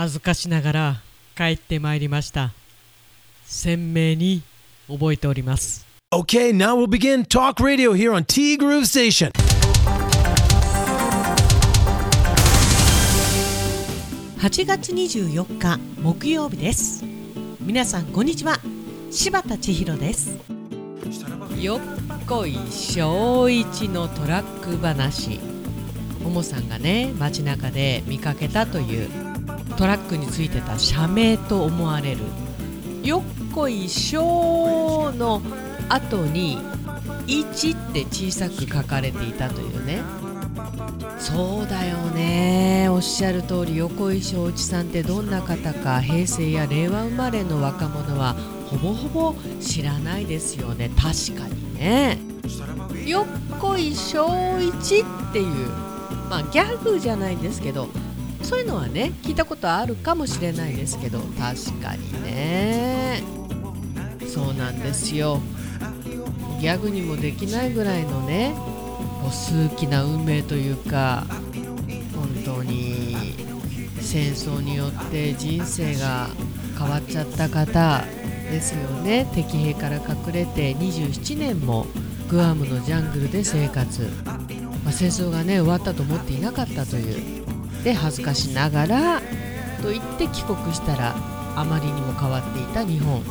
恥ずかしながら帰ってまいりました。鮮明に覚えております。Okay, now we'll begin talk radio here on T Groove Station. 8月24日木曜日です。皆さんこんにちは。柴田千尋です。よっこい小一のトラック話。ももさんがね街中で見かけたというトラックについてた社名と思われる。よっこい小の後に1って小さく書かれていたというね。そうだよね。おっしゃる通り横井正一さんってどんな方か平成や令和生まれの若者はほぼほぼ知らないですよね。確かにね。横井正一っていう。まあギャグじゃないんですけどそういうのはね聞いたことあるかもしれないですけど確かにね。そうなんですよ。ギャグにもできないぐらいのね数奇な運命というか本当に戦争によって人生が変わっちゃった方ですよね。敵兵から隠れて27年もグアムのジャングルで生活、まあ、戦争がね終わったと思っていなかったという。で恥ずかしながらと言って帰国したらあまりにも変わっていた日本。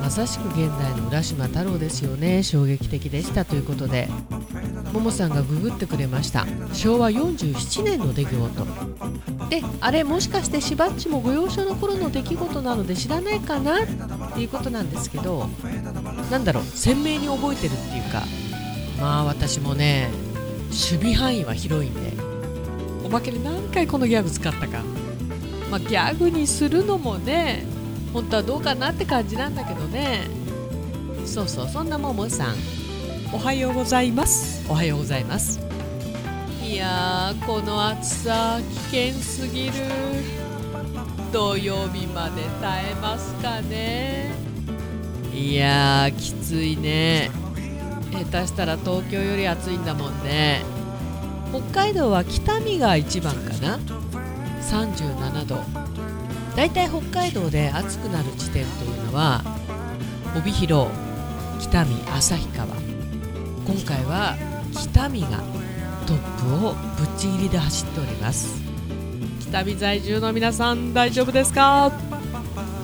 まさしく現代の浦島太郎ですよね。衝撃的でしたということで。ももさんがググってくれました。昭和47年の出来事。であれもしかしてしばっちもご幼少の頃の出来事なので知らないかな？っていうことなんですけどなんだろう？鮮明に覚えてるっていうか。まあ私もね守備範囲は広いんで。まけに何回このギャグ使ったか。まあギャグにするのもね本当はどうかなって感じなんだけどね。そうそうそんなももさん。おはようございます。おはようございます。いやーこの暑さ危険すぎる。土曜日まで耐えますかね。いやーきついね。下手したら東京より暑いんだもんね北海道は北見が一番かな。37度。だいたい北海道で暑くなる地点というのは帯広北見旭川。今回は北見がトップをぶっちぎりで走っております。北見在住の皆さん大丈夫ですか？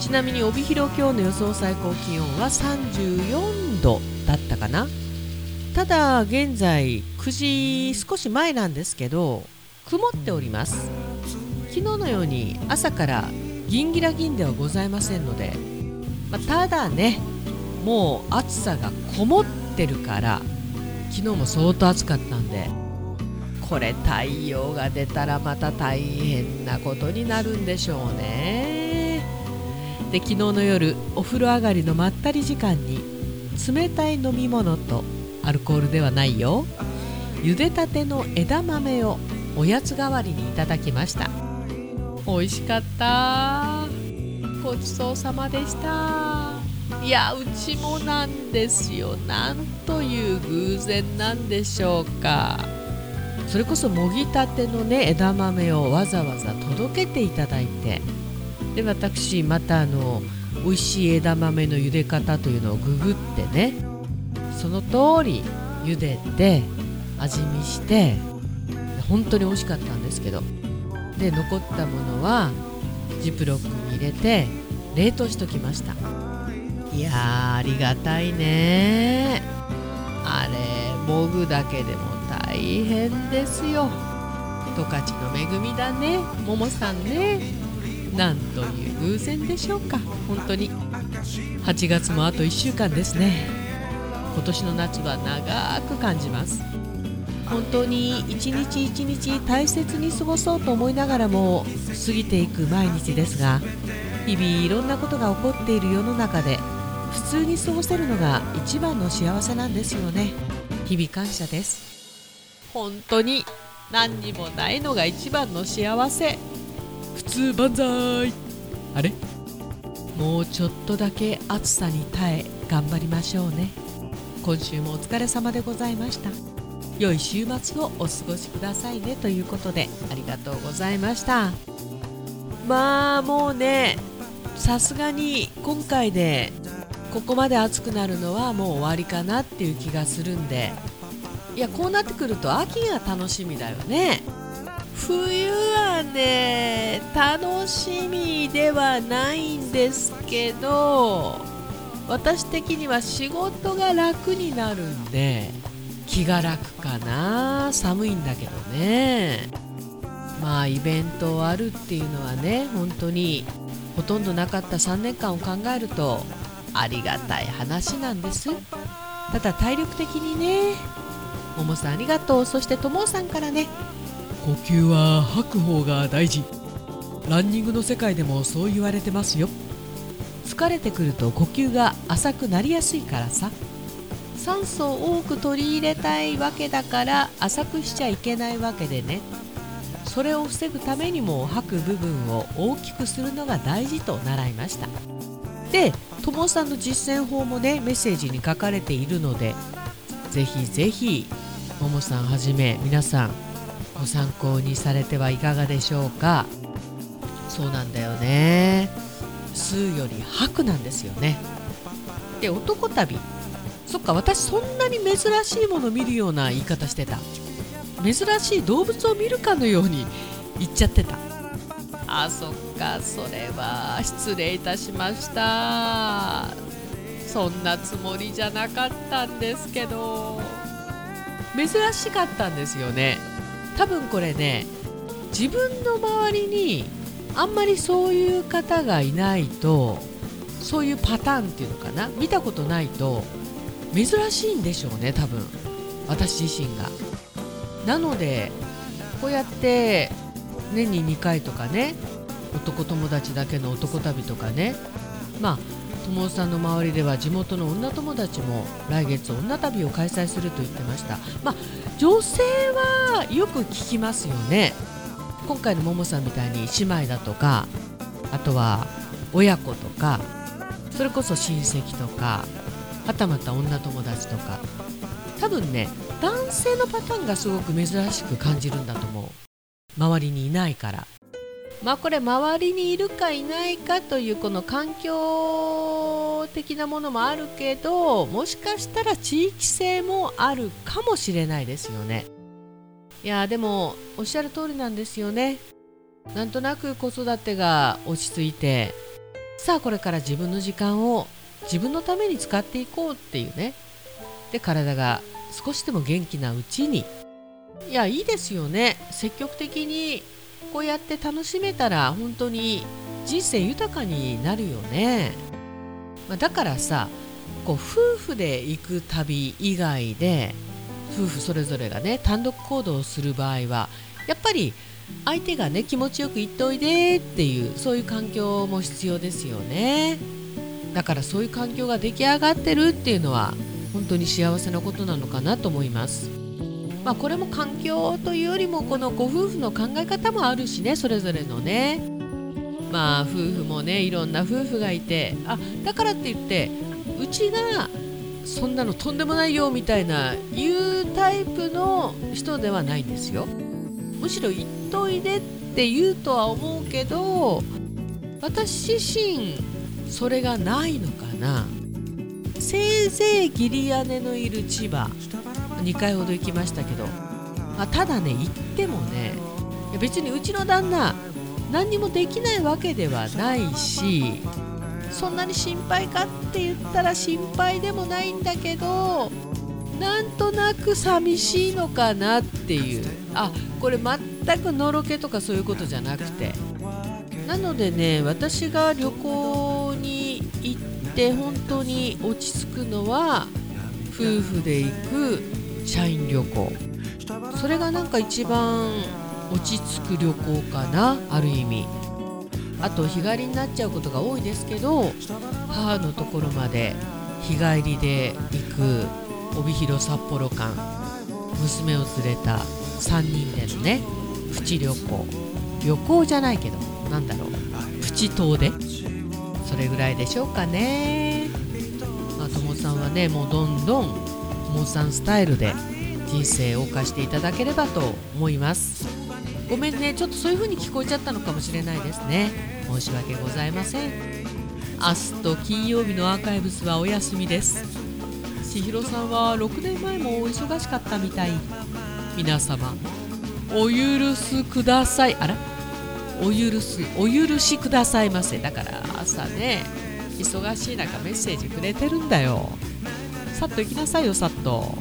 ちなみに帯広今日の予想最高気温は34度だったかな。ただ現在9時少し前なんですけど曇っております。昨日のように朝から銀ギラ銀ではございませんので、まあ、ただねもう暑さがこもってるから昨日も相当暑かったんでこれ太陽が出たらまた大変なことになるんでしょうね。で昨日の夜お風呂上がりのまったり時間に冷たい飲み物とアルコールではないよ。茹でたての枝豆をおやつ代わりにいただきました。美味しかった。ごちそうさまでした。いやうちもなんですよ。なんという偶然なんでしょうか。それこそもぎたてのね枝豆をわざわざ届けていただいて。で私またあの美味しい枝豆の茹で方というのをググってね。その通り茹でて味見して本当に美味しかったんですけどで残ったものはジップロックに入れて冷凍しときました。いやーありがたいね。あれもぐだけでも大変ですよ。十勝の恵みだね。ももさんね。なんという偶然でしょうか。本当に。8月もあと1週間ですね。今年の夏は長く感じます本当に一日一日大切に過ごそうと思いながらも過ぎていく毎日ですが日々いろんなことが起こっている世の中で普通に過ごせるのが一番の幸せなんですよね。日々感謝です。本当に何にもないのが一番の幸せ。普通万歳。あれ？もうちょっとだけ暑さに耐え頑張りましょうね。今週もお疲れ様でございました良い週末をお過ごしくださいねということでありがとうございました。まあもうねさすがに今回でここまで暑くなるのはもう終わりかなっていう気がするんで。いやこうなってくると秋が楽しみだよね。冬はね楽しみではないんですけど私的には仕事が楽になるんで。気が楽かな。寒いんだけどね。まあイベントあるっていうのはね本当にほとんどなかった3年間を考えるとありがたい話なんです。ただ体力的にねももさんありがとう。そしてともさんからね呼吸は吐く方が大事。ランニングの世界でもそう言われてますよ。疲れてくると呼吸が浅くなりやすいからさ酸素を多く取り入れたいわけだから浅くしちゃいけないわけでね。それを防ぐためにも吐く部分を大きくするのが大事と習いました。でともさんの実践法もねメッセージに書かれているのでぜひぜひももさんはじめ皆さんご参考にされてはいかがでしょうか。そうなんだよね。吸うより吐くなんですよね。で男旅。そっか私そんなに珍しいもの見るような言い方してた。珍しい動物を見るかのように言っちゃってた。あそっかそれは失礼いたしました。そんなつもりじゃなかったんですけど。珍しかったんですよね。多分これね自分の周りにあんまりそういう方がいないとそういうパターンっていうのかな。見たことないと珍しいんでしょうね多分。私自身が。なのでこうやって年に2回とかね男友達だけの男旅とかね。まあ友さんの周りでは地元の女友達も来月女旅を開催すると言ってました。まあ女性はよく聞きますよね。今回のももさんみたいに姉妹だとかあとは親子とかそれこそ親戚とかはたまた女友達とか。多分ね男性のパターンがすごく珍しく感じるんだと思う。周りにいないから。まあこれ周りにいるかいないかというこの環境的なものもあるけどもしかしたら地域性もあるかもしれないですよね。いやでもおっしゃる通りなんですよね。なんとなく子育てが落ち着いてさあこれから自分の時間を自分のために使っていこうっていうね。で体が少しでも元気なうちに。いやいいですよね。積極的にこうやって楽しめたら本当に人生豊かになるよね、まあ、だからさこう夫婦で行く旅以外で夫婦それぞれがね単独行動をする場合はやっぱり相手がね気持ちよく言っておいでっていうそういう環境も必要ですよね。だからそういう環境が出来上がってるっていうのは本当に幸せなことなのかなと思います。まあ、これも環境というよりもこのご夫婦の考え方もあるしねそれぞれのねまあ夫婦もねいろんな夫婦がいてあだからって言ってうちがそんなのとんでもないよみたいな言うタイプの人ではないんですよむしろ言っといでって言うとは思うけど私自身それがないのかな？せいぜい義理姉のいる千葉。2回ほど行きましたけど、まあ、ただね行ってもね別にうちの旦那何にもできないわけではないしそんなに心配かって言ったら心配でもないんだけどなんとなく寂しいのかなっていう。あこれ全くのろけとかそういうことじゃなくて。なのでね私が旅行て本当に落ち着くのは夫婦で行く社員旅行。それがなんか一番落ち着く旅行かなある意味。あと日帰りになっちゃうことが多いですけど母のところまで日帰りで行く帯広札幌間娘を連れた3人でのねプチ旅行。旅行じゃないけどなんだろう。プチ島でそれぐらいでしょうかね。まあともさんはねもうどんどんモンさんスタイルで人生を謳歌していただければと思います。ごめんねちょっとそういう風に聞こえちゃったのかもしれないですね。申し訳ございません。明日と金曜日のアーカイブスはお休みです。千尋さんは6年前もお忙しかったみたい。皆様お許すください。あら？お許すお許しくださいませ。だから朝ね忙しい中メッセージくれてるんだよ。さっと行きなさいよさっと。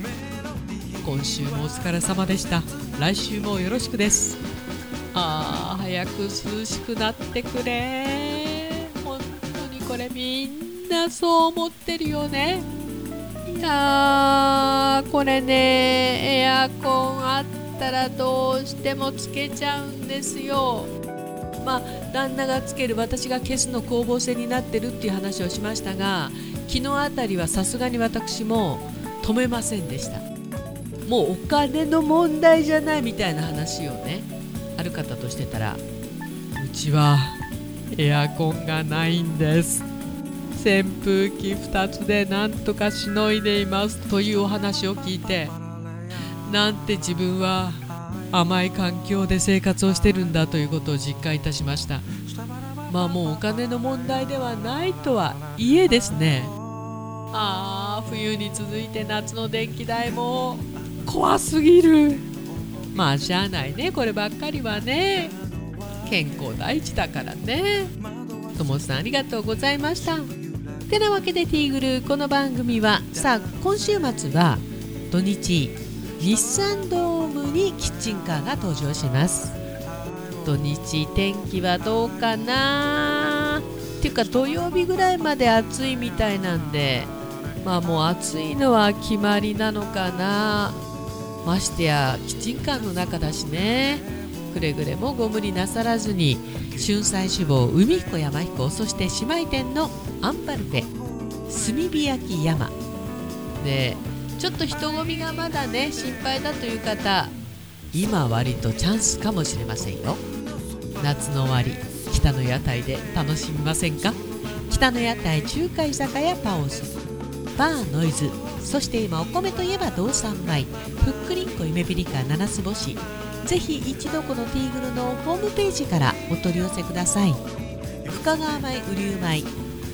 今週もお疲れ様でした。来週もよろしくです。あー早く涼しくなってくれ。本当にこれみんなそう思ってるよね。いやーこれねエアコンあったらどうしてもつけちゃうんですよ。まあ旦那がつける私が消すの攻防戦になってるっていう話をしましたが昨日あたりはさすがに私も止めませんでした。もうお金の問題じゃないみたいな話をねある方としてたらうちはエアコンがないんです。扇風機2つでなんとかしのいでいますというお話を聞いてなんて自分は甘い環境で生活をしてるんだということを実感いたしました。まあもうお金の問題ではないとはいえですね。ああ冬に続いて夏の電気代も怖すぎる。まあしゃあないねこればっかりはね。健康第一だからね。ともさんありがとうございました。てなわけでティーグルこの番組はさあ今週末は土日日産ドームにキッチンカーが登場します。土日天気はどうかな？っていうか土曜日ぐらいまで暑いみたいなんでまあもう暑いのは決まりなのかな？ましてやキッチンカーの中だしね。くれぐれもご無理なさらずに春菜志望海彦山彦そして姉妹店のアンパルフェ炭火焼き山。でちょっと人混みがまだね心配だという方。今割とチャンスかもしれませんよ。夏の終わり北の屋台で楽しみませんか？北の屋台中華居酒屋パオズバーノイズ。そして今お米といえば道産米。ふっくりんこ夢ピリカ七つ星。ぜひ一度このティーグルのホームページからお取り寄せください。深川米雨竜米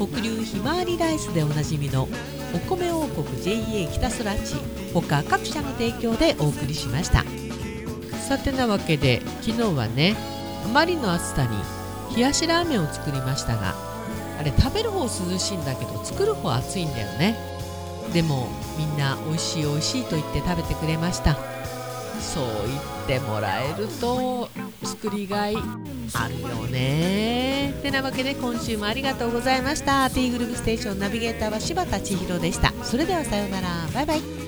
北流ひまわりライスでおなじみのお米王国 JA 北空地他各社の提供でお送りしました。さてなわけで昨日はねあまりの暑さに冷やしラーメンを作りましたがあれ食べる方涼しいんだけど作る方暑いんだよね。でもみんな美味しい美味しいと言って食べてくれました。そう言ってもらえると作りがい。あるよね。てなわけで今週もありがとうございました。T グループステーションナビゲーターは柴田千尋でした。それではさようなら。バイバイ。